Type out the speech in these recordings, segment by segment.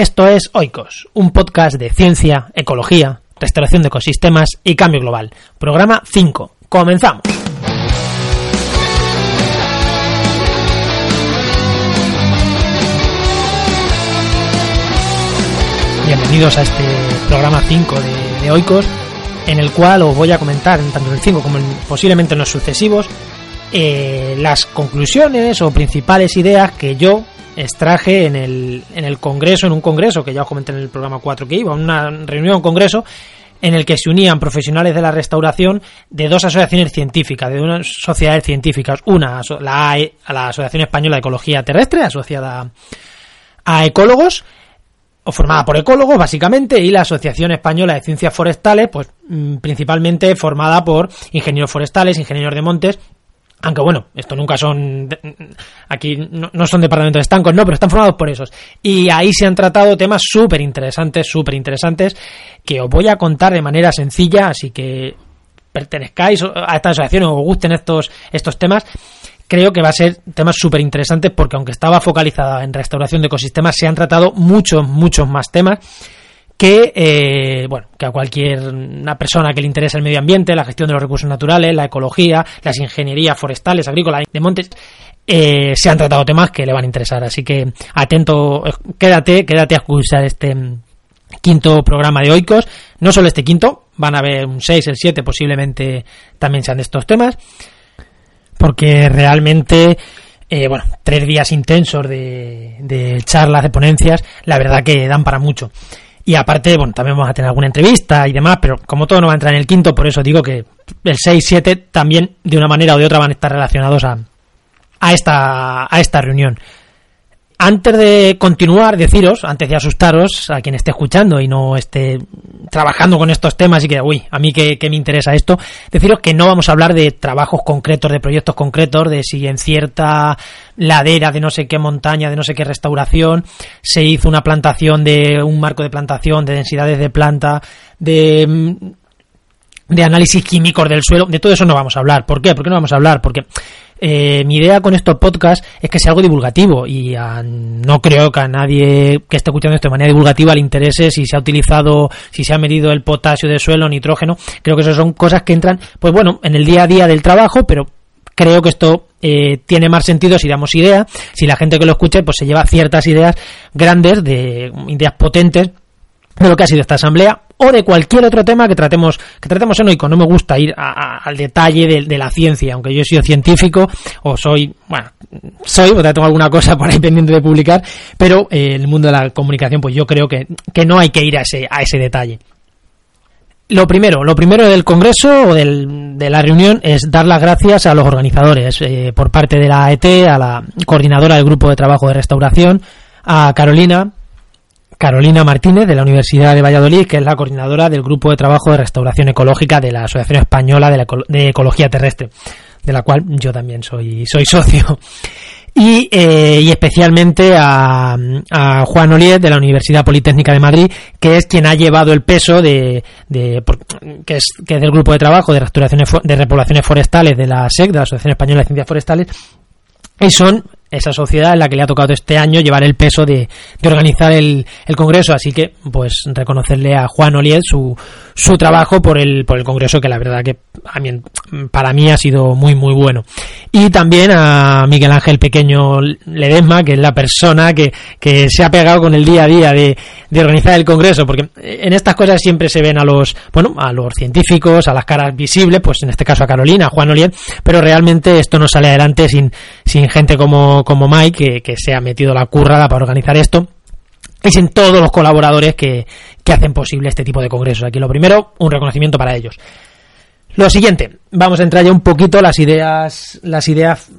Esto es Oikos, un podcast de ciencia, ecología, restauración de ecosistemas y cambio global. Programa 5. Comenzamos. Bienvenidos a este programa 5 de, Oikos, en el cual os voy a comentar, tanto en el 5 como en, posiblemente en los sucesivos, eh, las conclusiones o principales ideas que yo extraje en el, en el congreso, en un congreso que ya os comenté en el programa 4 que iba, una reunión, un congreso en el que se unían profesionales de la restauración de dos asociaciones científicas, de unas sociedades científicas, una la, AE, la Asociación Española de Ecología Terrestre, asociada a ecólogos, o formada por ecólogos básicamente, y la Asociación Española de Ciencias Forestales, pues mm, principalmente formada por ingenieros forestales, ingenieros de montes aunque bueno, esto nunca son. Aquí no, son departamentos estancos, no, pero están formados por esos. Y ahí se han tratado temas súper interesantes, súper interesantes, que os voy a contar de manera sencilla, así que pertenezcáis a esta asociación o os gusten estos, estos temas. Creo que va a ser temas súper interesantes porque, aunque estaba focalizada en restauración de ecosistemas, se han tratado muchos, muchos más temas que, eh, bueno, que a cualquier una persona que le interese el medio ambiente, la gestión de los recursos naturales, la ecología, las ingenierías forestales, agrícolas, de montes, eh, se han tratado temas que le van a interesar. Así que atento, quédate, quédate a escuchar este quinto programa de Oikos. No solo este quinto, van a haber un 6, el 7, posiblemente también sean de estos temas, porque realmente eh, bueno, tres días intensos de, de, charlas, de ponencias, la verdad que dan para mucho. Y aparte, bueno, también vamos a tener alguna entrevista y demás, pero como todo no va a entrar en el quinto, por eso digo que el 6, 7 también de una manera o de otra van a estar relacionados a, a, esta, a esta reunión. Antes de continuar, deciros, antes de asustaros a quien esté escuchando y no esté trabajando con estos temas y que, uy, a mí que, me interesa esto, deciros que no vamos a hablar de trabajos concretos, de proyectos concretos, de si en cierta ladera de no sé qué montaña, de no sé qué restauración, se hizo una plantación de un marco de plantación, de densidades de planta, de de análisis químicos del suelo, de todo eso no vamos a hablar. ¿Por qué? ¿Por qué no vamos a hablar? Porque eh, mi idea con estos podcasts es que sea algo divulgativo y no creo que a nadie que esté escuchando esto de manera divulgativa le interese si se ha utilizado, si se ha medido el potasio del suelo, nitrógeno. Creo que eso son cosas que entran, pues bueno, en el día a día del trabajo, pero creo que esto eh, tiene más sentido si damos idea, si la gente que lo escuche pues se lleva ciertas ideas grandes, de ideas potentes de lo que ha sido esta asamblea o de cualquier otro tema que tratemos que tratemos en OICO. No me gusta ir al detalle de, la ciencia, aunque yo he sido científico o soy, bueno, soy, o tengo alguna cosa por ahí pendiente de publicar, pero eh, el mundo de la comunicación, pues yo creo que, que no hay que ir a ese, a ese detalle. Lo primero, lo primero del congreso o del, de la reunión es dar las gracias a los organizadores, eh, por parte de la AET, a la coordinadora del grupo de trabajo de restauración, a Carolina, Carolina Martínez de la Universidad de Valladolid, que es la coordinadora del Grupo de Trabajo de Restauración Ecológica de la Asociación Española de, Ecología Terrestre, de la cual yo también soy, soy socio. Y, eh, y especialmente a, Juan Oliet de la Universidad Politécnica de Madrid, que es quien ha llevado el peso de, de que, es, que es del grupo de trabajo de restauración de repoblaciones forestales de la SEC, de la Asociación Española de Ciencias Forestales, y son esa sociedad en la que le ha tocado este año llevar el peso de, de organizar el, el, congreso. Así que pues reconocerle a Juan Oliet su, su trabajo por el, por el congreso que la verdad que a para mí ha sido muy muy bueno. Y también a Miguel Ángel Pequeño Ledesma que es la persona que, que se ha pegado con el día a día de, de organizar el congreso porque en estas cosas siempre se ven a los bueno a los científicos a las caras visibles pues en este caso a Carolina a Juan Oliet pero realmente esto no sale adelante sin, sin gente como como, Mike, que, se ha metido la currada para organizar esto y sin todos los colaboradores que, que hacen posible este tipo de congresos. Aquí lo primero, un reconocimiento para ellos. Lo siguiente, vamos a entrar ya un poquito las ideas, las ideas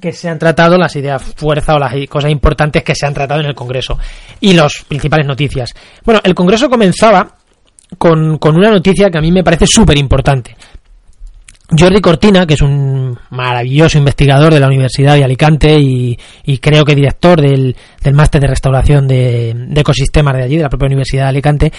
que se han tratado, las ideas fuerza o las cosas importantes que se han tratado en el Congreso y las principales noticias. Bueno, el Congreso comenzaba con, con una noticia que a mí me parece súper importante. Jordi Cortina, que es un maravilloso investigador de la Universidad de Alicante y, creo que director del, máster de restauración de, ecosistemas de allí, de la propia Universidad de Alicante,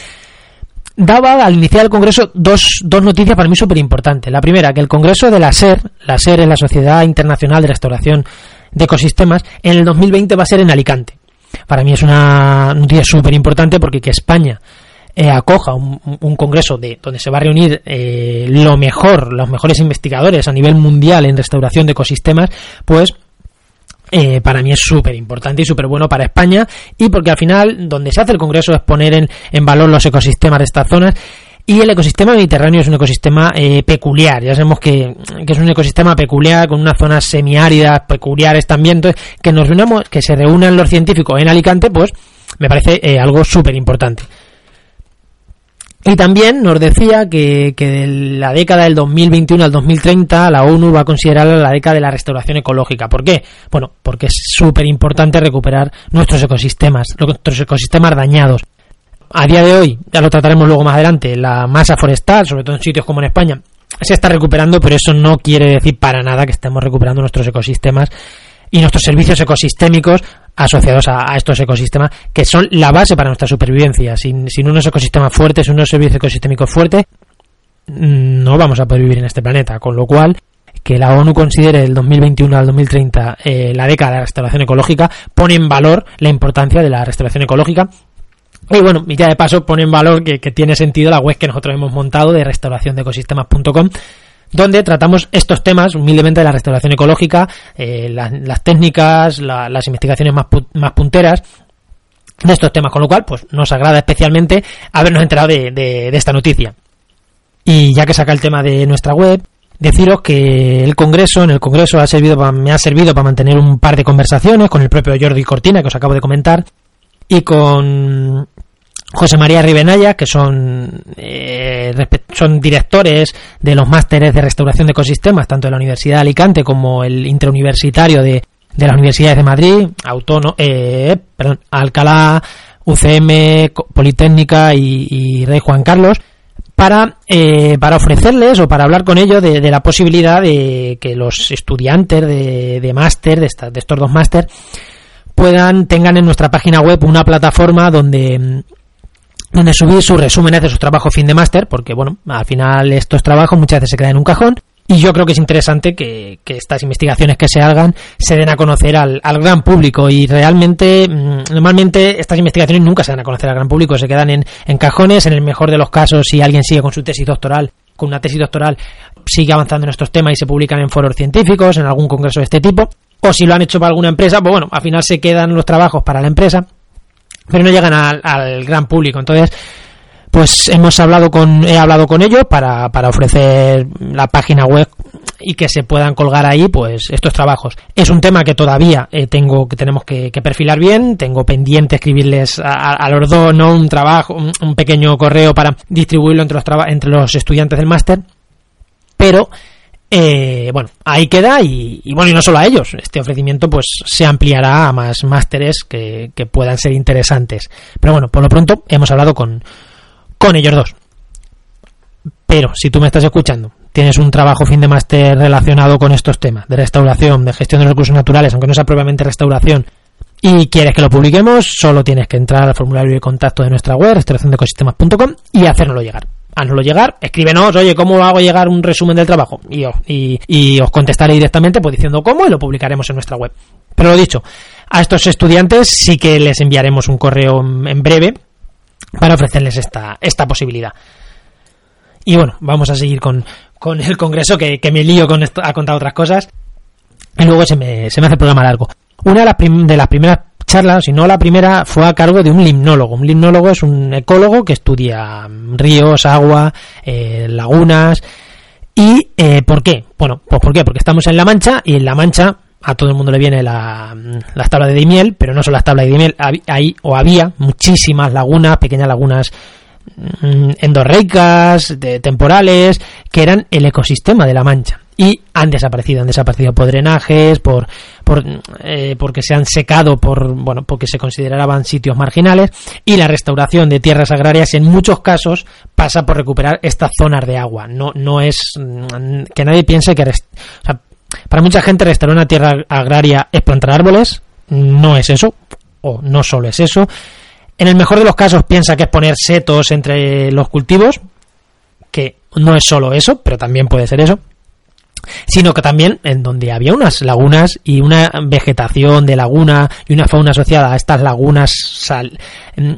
daba al iniciar el Congreso dos, dos noticias para mí súper importantes. La primera, que el Congreso de la SER, la SER es la Sociedad Internacional de Restauración de Ecosistemas, en el 2020 va a ser en Alicante. Para mí es una noticia súper importante porque que España eh, acoja un, congreso de donde se va a reunir eh, lo mejor, los mejores investigadores a nivel mundial en restauración de ecosistemas, pues eh, para mí es súper importante y súper bueno para España y porque al final donde se hace el congreso es poner en, en valor los ecosistemas de estas zonas y el ecosistema mediterráneo es un ecosistema eh, peculiar, ya sabemos que, que, es un ecosistema peculiar con unas zonas semiáridas peculiares también, entonces que nos reunamos, que se reúnan los científicos en Alicante, pues me parece eh, algo súper importante. Y también nos decía que, que de la década del 2021 al 2030 la ONU va a considerar la década de la restauración ecológica. ¿Por qué? Bueno, porque es súper importante recuperar nuestros ecosistemas, nuestros ecosistemas dañados. A día de hoy, ya lo trataremos luego más adelante, la masa forestal, sobre todo en sitios como en España, se está recuperando, pero eso no quiere decir para nada que estemos recuperando nuestros ecosistemas y nuestros servicios ecosistémicos asociados a, estos ecosistemas que son la base para nuestra supervivencia. Sin, sin unos ecosistemas fuertes, unos servicios ecosistémicos fuertes, no vamos a poder vivir en este planeta. Con lo cual, que la ONU considere el 2021 al 2030 eh, la década de la restauración ecológica pone en valor la importancia de la restauración ecológica. Y bueno, y ya de paso pone en valor que, que tiene sentido la web que nosotros hemos montado de restauración de ecosistemas.com donde tratamos estos temas humildemente de la restauración ecológica, eh, las, técnicas, la, las investigaciones más, pu más punteras de estos temas, con lo cual pues nos agrada especialmente habernos enterado de, de, esta noticia. Y ya que saca el tema de nuestra web, deciros que el Congreso, en el Congreso ha servido me ha servido para mantener un par de conversaciones con el propio Jordi Cortina, que os acabo de comentar, y con José María Ribenaya, que son, eh, son directores de los másteres de restauración de ecosistemas, tanto de la Universidad de Alicante como el interuniversitario de, de las universidades de Madrid, Autónomo, eh, perdón, Alcalá, UCM, Politécnica y, Rey Juan Carlos, para, eh, para ofrecerles o para hablar con ellos de, de, la posibilidad de que los estudiantes de, de máster, de, esta, de estos dos máster, puedan, tengan en nuestra página web una plataforma donde donde subir sus resúmenes de sus trabajos fin de máster, porque bueno, al final estos trabajos muchas veces se quedan en un cajón. Y yo creo que es interesante que, estas investigaciones que se hagan se den a conocer al, gran público. Y realmente, mm, normalmente estas investigaciones nunca se dan a conocer al gran público, se quedan en cajones. En el mejor de los casos, si alguien sigue con su tesis doctoral, con una tesis doctoral, sigue avanzando en estos temas y se publican en foros científicos, en algún congreso de este tipo. O si lo han hecho para alguna empresa, pues bueno, al final se quedan los trabajos para la empresa pero no llegan al, al gran público. Entonces, pues hemos hablado con he hablado con ellos para, para ofrecer la página web y que se puedan colgar ahí pues estos trabajos. Es un tema que todavía eh, tengo que tenemos que, perfilar bien. Tengo pendiente escribirles a, a los dos no un trabajo un, un, pequeño correo para distribuirlo entre los entre los estudiantes del máster. Pero eh, bueno, ahí queda y, y, bueno, y no solo a ellos, este ofrecimiento pues se ampliará a más másteres que, que, puedan ser interesantes. Pero bueno, por lo pronto hemos hablado con, con ellos dos. Pero si tú me estás escuchando, tienes un trabajo fin de máster relacionado con estos temas, de restauración, de gestión de recursos naturales, aunque no sea propiamente restauración, y quieres que lo publiquemos, solo tienes que entrar al formulario de contacto de nuestra web, restauraciondecosistemas.com y hacérnoslo llegar haznoslo llegar, escríbenos, oye, ¿cómo hago llegar un resumen del trabajo? Y, y, y, os contestaré directamente pues diciendo cómo y lo publicaremos en nuestra web. Pero lo dicho, a estos estudiantes sí que les enviaremos un correo en breve para ofrecerles esta, esta posibilidad. Y bueno, vamos a seguir con, con el congreso que, que me lío con esto, a contar otras cosas. Y luego se me, se me hace el programa largo. Una de las, de las primeras charla, si no la primera, fue a cargo de un limnólogo. Un limnólogo es un ecólogo que estudia ríos, agua, eh, lagunas. ¿Y eh, por qué? Bueno, pues ¿por qué? Porque estamos en La Mancha y en La Mancha a todo el mundo le viene la, las tablas de Dimiel, pero no son las tablas de Dimiel, hay o había muchísimas lagunas, pequeñas lagunas mm, endorreicas, de, temporales, que eran el ecosistema de La Mancha y han desaparecido, han desaparecido por drenajes, por, por eh, porque se han secado por bueno, porque se consideraban sitios marginales y la restauración de tierras agrarias en muchos casos pasa por recuperar estas zonas de agua. No no es mm, que nadie piense que o para mucha gente restaurar una tierra agraria es plantar árboles, no es eso o no solo es eso. En el mejor de los casos piensa que es poner setos entre los cultivos, que no es solo eso, pero también puede ser eso sino que también en donde había unas lagunas y una vegetación de laguna y una fauna asociada a estas lagunas sal, mm,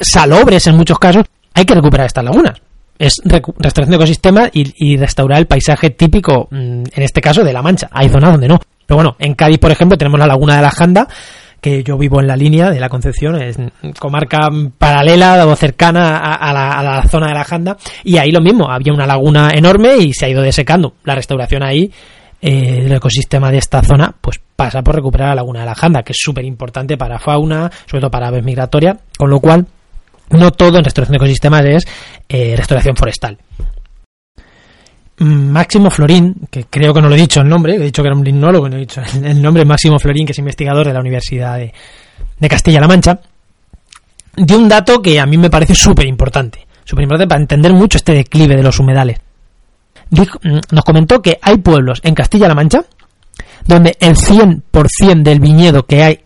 salobres en muchos casos, hay que recuperar estas lagunas. Es restauración de ecosistemas y, restaurar el paisaje típico, mm, en este caso, de La Mancha. Hay zonas donde no. Pero bueno, en Cádiz, por ejemplo, tenemos la laguna de la Janda, que yo vivo en la línea de la Concepción, es comarca paralela o cercana a, la, zona de la Janda, y ahí lo mismo, había una laguna enorme y se ha ido desecando. La restauración ahí eh, el ecosistema de esta zona, pues pasa por recuperar la laguna de la Janda, que es súper importante para fauna, sobre todo para aves migratorias, con lo cual no todo en restauración de ecosistemas es eh, restauración forestal. Máximo Florín, que creo que no lo he dicho el nombre, he dicho que era un limnólogo, no he dicho el nombre, Máximo Florín, que es investigador de la Universidad de, Castilla-La Mancha, dio un dato que a mí me parece súper importante, súper importante para entender mucho este declive de los humedales. Mm, nos comentó que hay pueblos en Castilla-La Mancha donde el 100% del viñedo que hay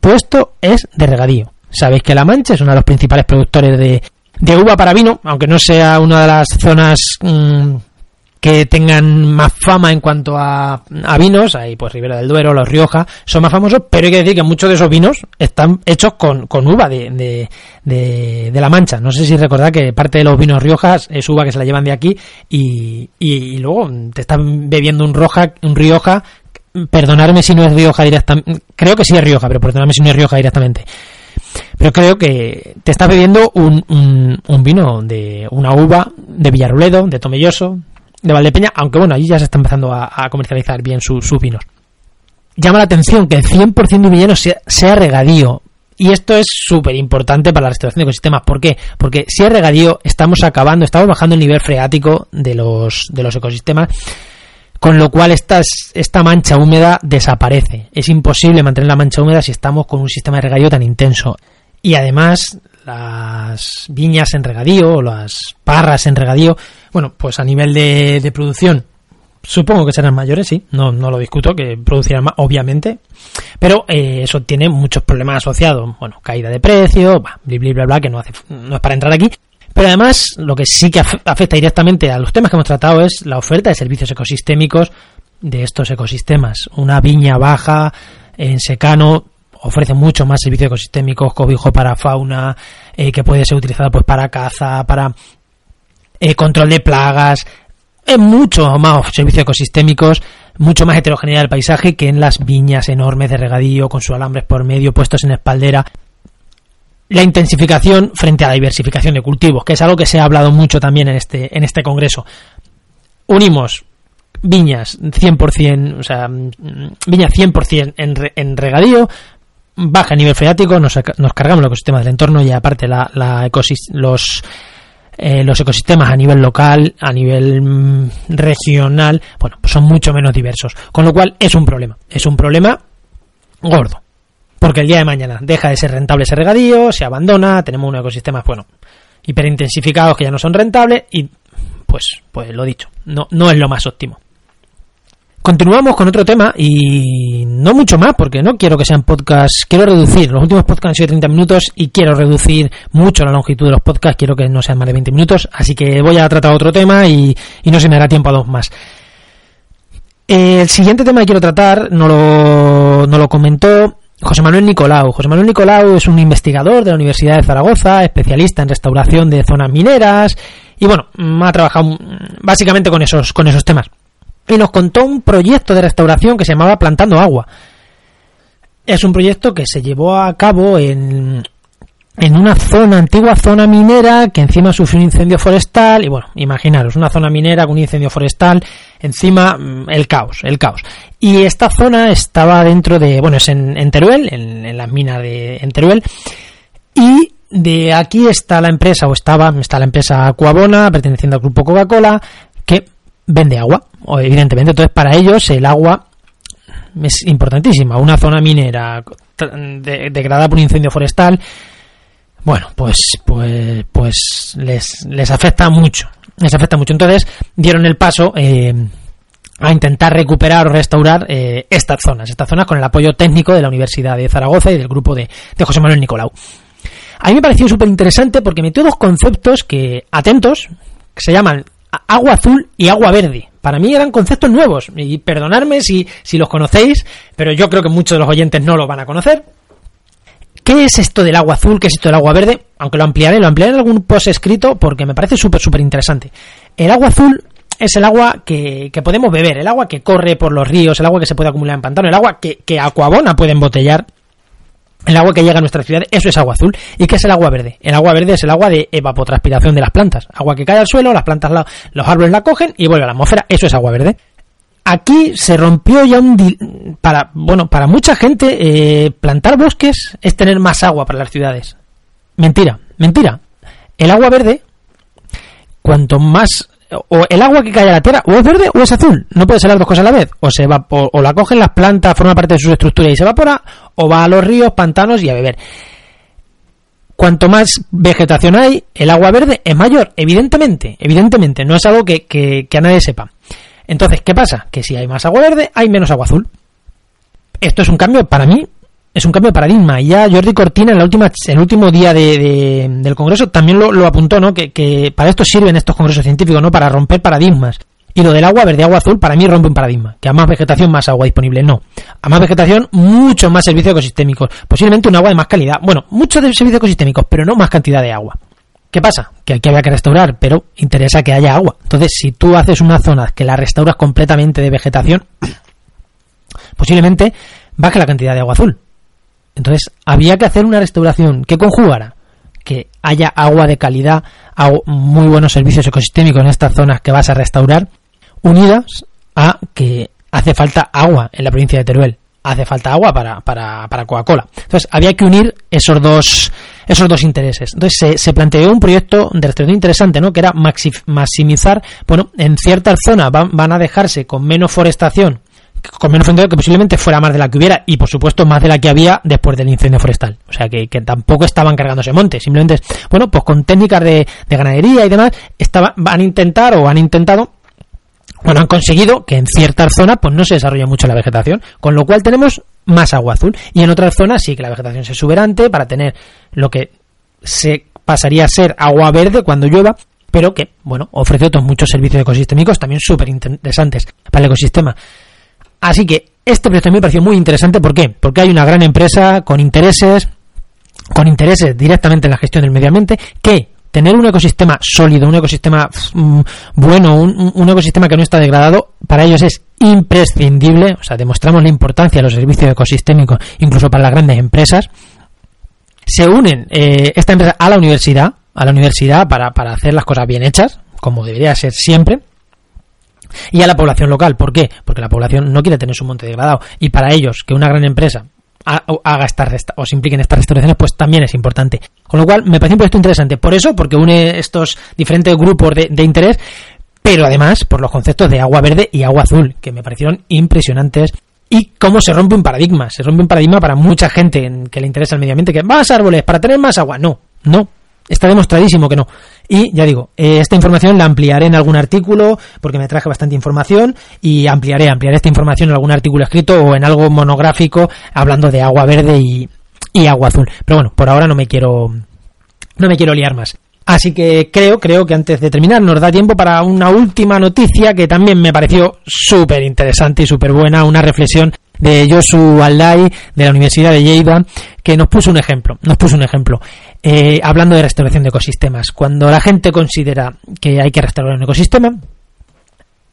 puesto es de regadío. Sabéis que La Mancha es uno de los principales productores de, de uva para vino, aunque no sea una de las zonas mm, que tengan más fama en cuanto a, vinos, ahí pues Ribera del Duero, Los Rioja, son más famosos, pero hay que decir que muchos de esos vinos están hechos con, con uva de, de, de, La Mancha. No sé si recordad que parte de los vinos Riojas es uva que se la llevan de aquí y, luego te están bebiendo un, roja, un Rioja, perdonadme si no es Rioja directamente, creo que sí es Rioja, pero perdonadme si no es Rioja directamente. Pero creo que te estás bebiendo un, un, un vino de una uva de Villaruledo, de Tomelloso, de Valdepeña, aunque bueno, allí ya se está empezando a, comercializar bien sus vinos. Llama la atención que el 100% de villano sea, sea regadío. Y esto es súper importante para la restauración de ecosistemas. ¿Por qué? Porque si es regadío, estamos acabando, estamos bajando el nivel freático de los, de los ecosistemas, con lo cual esta, esta mancha húmeda desaparece. Es imposible mantener la mancha húmeda si estamos con un sistema de regadío tan intenso. Y además, las viñas en regadío o las parras en regadío, bueno, pues a nivel de, producción supongo que serán mayores, sí, no, no lo discuto, que producirán más, obviamente, pero eh, eso tiene muchos problemas asociados, bueno, caída de precio, bla, bla, bla, que no, hace, no es para entrar aquí, pero además lo que sí que afecta directamente a los temas que hemos tratado es la oferta de servicios ecosistémicos de estos ecosistemas. Una viña baja en secano ofrece mucho más servicios ecosistémicos, cobijo para fauna, eh, que puede ser utilizado pues para caza, para eh, control de plagas, es mucho más servicios ecosistémicos, mucho más heterogeneidad del paisaje que en las viñas enormes de regadío con sus alambres por medio puestos en espaldera. La intensificación frente a la diversificación de cultivos, que es algo que se ha hablado mucho también en este, en este congreso. Unimos viñas 100%, o sea, mm, viñas 100% en, en regadío, baja nivel freático, nos, cargamos el ecosistema del entorno y aparte la, los, eh, los ecosistemas a nivel local, a nivel mm, regional, bueno, pues son mucho menos diversos. Con lo cual es un problema, es un problema gordo. Porque el día de mañana deja de ser rentable ese regadío, se abandona, tenemos unos ecosistemas, bueno, hiperintensificados que ya no son rentables y pues, pues lo dicho, no, no es lo más óptimo. Continuamos con otro tema y no mucho más porque no quiero que sean podcasts, quiero reducir, los últimos podcasts han sido 30 minutos y quiero reducir mucho la longitud de los podcasts, quiero que no sean más de 20 minutos, así que voy a tratar otro tema y, no se me dará tiempo a dos más. El siguiente tema que quiero tratar no lo, no lo comentó José Manuel Nicolau. José Manuel Nicolau es un investigador de la Universidad de Zaragoza, especialista en restauración de zonas mineras y bueno, ha trabajado básicamente con esos, con esos temas y nos contó un proyecto de restauración que se llamaba Plantando Agua. Es un proyecto que se llevó a cabo en, en una zona, antigua zona minera, que encima sufrió un incendio forestal, y bueno, imaginaros, una zona minera con un incendio forestal, encima mm, el caos, el caos. Y esta zona estaba dentro de, bueno, es en, Teruel, en, en las minas de en Teruel, y de aquí está la empresa, o estaba, está la empresa Acuabona, perteneciente al grupo Coca-Cola, vende agua, evidentemente. Entonces, para ellos el agua es importantísima. Una zona minera degradada por un incendio forestal, bueno, pues, pues, pues les, les afecta mucho. Les afecta mucho. Entonces, dieron el paso eh, a intentar recuperar o restaurar eh, estas zonas, estas zonas con el apoyo técnico de la Universidad de Zaragoza y del grupo de, de José Manuel Nicolau. A mí me pareció súper interesante porque metió dos conceptos que, atentos, que se llaman agua azul y agua verde. Para mí eran conceptos nuevos y perdonadme si, si los conocéis, pero yo creo que muchos de los oyentes no lo van a conocer. ¿Qué es esto del agua azul? ¿Qué es esto del agua verde? Aunque lo ampliaré, lo ampliaré en algún post escrito porque me parece súper, súper interesante. El agua azul es el agua que, que, podemos beber, el agua que corre por los ríos, el agua que se puede acumular en pantano, el agua que, que Aquabona puede embotellar, el agua que llega a nuestra ciudad, eso es agua azul. ¿Y qué es el agua verde? El agua verde es el agua de evapotranspiración de las plantas. Agua que cae al suelo, las plantas, la, los árboles la cogen y vuelve a la atmósfera. Eso es agua verde. Aquí se rompió ya un... Para, bueno, para mucha gente, eh, plantar bosques es tener más agua para las ciudades. Mentira, mentira. El agua verde, cuanto más o el agua que cae a la tierra o es verde o es azul. No puede ser las dos cosas a la vez. O se va, o, la cogen las plantas, forma parte de sus estructuras y se evapora, o va a los ríos, pantanos y a beber. Cuanto más vegetación hay, el agua verde es mayor, evidentemente, evidentemente, no es algo que, que, que a nadie sepa. Entonces, ¿qué pasa? Que si hay más agua verde, hay menos agua azul. Esto es un cambio para mí es un cambio de paradigma. Y ya Jordi Cortina, en la última, el último día de, del Congreso, también lo, apuntó, ¿no? Que, para esto sirven estos congresos científicos, ¿no? Para romper paradigmas. Y lo del agua verde, agua azul, para mí rompe un paradigma. Que a más vegetación, más agua disponible. No. A más vegetación, mucho más servicios ecosistémicos. Posiblemente un agua de más calidad. Bueno, muchos de servicios ecosistémicos, pero no más cantidad de agua. ¿Qué pasa? Que aquí había que restaurar, pero interesa que haya agua. Entonces, si tú haces una zona que la restauras completamente de vegetación, posiblemente baje la cantidad de agua azul. Entonces, había que hacer una restauración que conjugara que haya agua de calidad, muy buenos servicios ecosistémicos en estas zonas que vas a restaurar, unidas a que hace falta agua en la provincia de Teruel. Hace falta agua para, para, para Coca-Cola. Entonces, había que unir esos dos, esos dos intereses. Entonces, se, planteó un proyecto de restauración interesante, ¿no? Que era maximizar, bueno, en ciertas zonas van, van a dejarse con menos forestación con menos fondo que posiblemente fuera más de la que hubiera y por supuesto más de la que había después del incendio forestal. O sea que, tampoco estaban cargándose monte, simplemente, bueno, pues con técnicas de, ganadería y demás, estaban, van a intentar o han intentado bueno, han conseguido que en ciertas zonas pues no se desarrolle mucho la vegetación, con lo cual tenemos más agua azul. Y en otras zonas sí que la vegetación se exuberante para tener lo que se pasaría a ser agua verde cuando llueva, pero que, bueno, ofrece otros muchos servicios ecosistémicos también súper interesantes para el ecosistema. Así que este proyecto me pareció muy interesante. ¿Por qué? Porque hay una gran empresa con intereses, con intereses directamente en la gestión del medio ambiente, que tener un ecosistema sólido, un ecosistema mm, bueno, un, ecosistema que no está degradado, para ellos es imprescindible. O sea, demostramos la importancia de los servicios ecosistémicos, incluso para las grandes empresas. Se unen eh, esta empresa a la universidad, a la universidad para, para hacer las cosas bien hechas, como debería ser siempre y a la población local. ¿Por qué? Porque la población no quiere tener su monte degradado. Y para ellos, que una gran empresa haga estas o se implique en estas restauraciones, pues también es importante. Con lo cual, me parece un proyecto interesante. Por eso, porque une estos diferentes grupos de, de interés, pero además por los conceptos de agua verde y agua azul, que me parecieron impresionantes y cómo se rompe un paradigma. Se rompe un paradigma para mucha gente que le interesa el medio ambiente, que más árboles para tener más agua. No, no, Está demostradísimo que no. Y ya digo, eh, esta información la ampliaré en algún artículo porque me traje bastante información y ampliaré, ampliaré esta información en algún artículo escrito o en algo monográfico hablando de agua verde y, y agua azul. Pero bueno, por ahora no me quiero no me quiero liar más. Así que creo, creo que antes de terminar nos da tiempo para una última noticia que también me pareció súper interesante y súper buena, una reflexión de Josu Aldai de la Universidad de Lleida que nos puso un ejemplo, nos puso un ejemplo. Eh, hablando de restauración de ecosistemas, cuando la gente considera que hay que restaurar un ecosistema,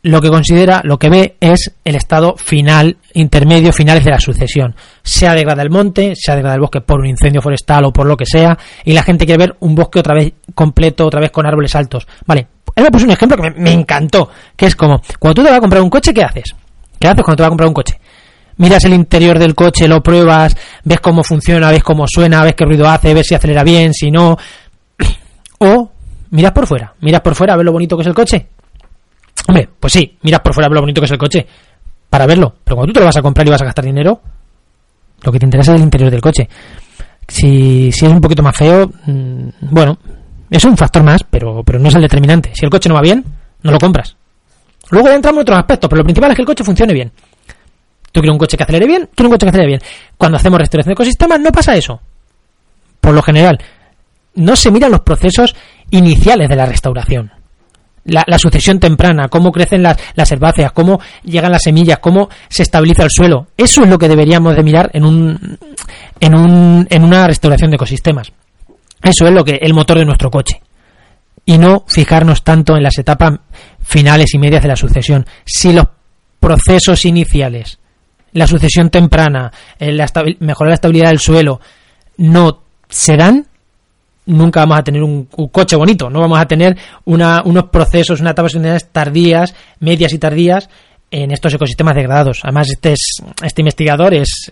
lo que considera, lo que ve es el estado final, intermedio, finales de la sucesión. Se ha degradado el monte, se ha degradado el bosque por un incendio forestal o por lo que sea, y la gente quiere ver un bosque otra vez completo, otra vez con árboles altos. Vale, él me puso un ejemplo que me, me encantó, que es como, cuando tú te vas a comprar un coche, ¿qué haces? ¿Qué haces cuando te vas a comprar un coche? Miras el interior del coche, lo pruebas, ves cómo funciona, ves cómo suena, ves qué ruido hace, ves si acelera bien, si no. O miras por fuera, miras por fuera a ver lo bonito que es el coche. Hombre, pues sí, miras por fuera a ver lo bonito que es el coche para verlo. Pero cuando tú te lo vas a comprar y vas a gastar dinero, lo que te interesa es el interior del coche. Si, si es un poquito más feo, mm, bueno, es un factor más, pero, pero no es el determinante. Si el coche no va bien, no lo compras. Luego entramos en otros aspectos, pero lo principal es que el coche funcione bien. Tú quieres un coche que acelere bien, quiero un coche que acelere bien. Cuando hacemos restauración de ecosistemas no pasa eso. Por lo general, no se miran los procesos iniciales de la restauración. la, sucesión temprana, cómo crecen las, las herbáceas, cómo llegan las semillas, cómo se estabiliza el suelo. Eso es lo que deberíamos de mirar en, un, en, un, en una restauración de ecosistemas. Eso es lo que el motor de nuestro coche. Y no fijarnos tanto en las etapas finales y medias de la sucesión. Si los procesos iniciales, la sucesión temprana, la mejorar la estabilidad del suelo, no se dan, nunca vamos a tener un, coche bonito, no vamos a tener unos procesos, unas etapas tardías, medias y tardías en estos ecosistemas degradados. Además, este, este investigador es,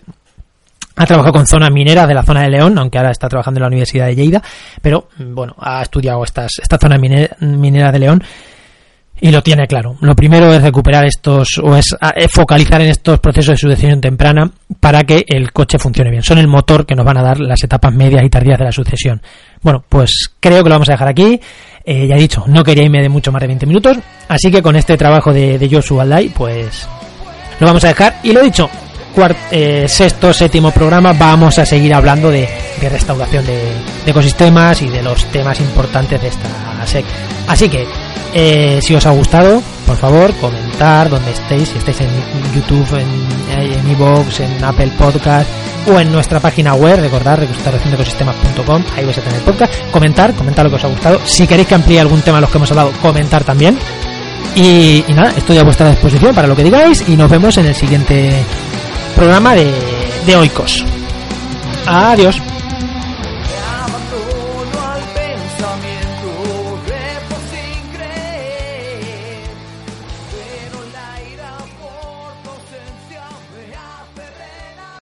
ha trabajado con zonas mineras de la zona de León, aunque ahora está trabajando en la Universidad de Lleida, pero bueno, ha estudiado estas, esta zona minera de León y lo tiene claro. Lo primero es recuperar estos o es, focalizar en estos procesos de sucesión temprana para que el coche funcione bien. Son el motor que nos van a dar las etapas medias y tardías de la sucesión. Bueno, pues creo que lo vamos a dejar aquí. Eh, ya he dicho, no quería irme de mucho más de 20 minutos, así que con este trabajo de, de Joshua Aldai, pues lo vamos a dejar. Y lo he dicho, eh, sexto, séptimo programa vamos a seguir hablando de, restauración de, de, ecosistemas y de los temas importantes de esta SEC. Así que eh, si os ha gustado, por favor, comentar donde estéis, si estáis en YouTube, en, en iVoox, en Apple Podcast o en nuestra página web, recordad, restauraciondeecosistemas.com, ahí vais a tener el podcast, comentar, comentar lo que os ha gustado. Si queréis que amplíe algún tema de los que hemos hablado, comentar también. Y, y nada, estoy a vuestra disposición para lo que digáis y nos vemos en el siguiente programa de, de Oikos. Adiós.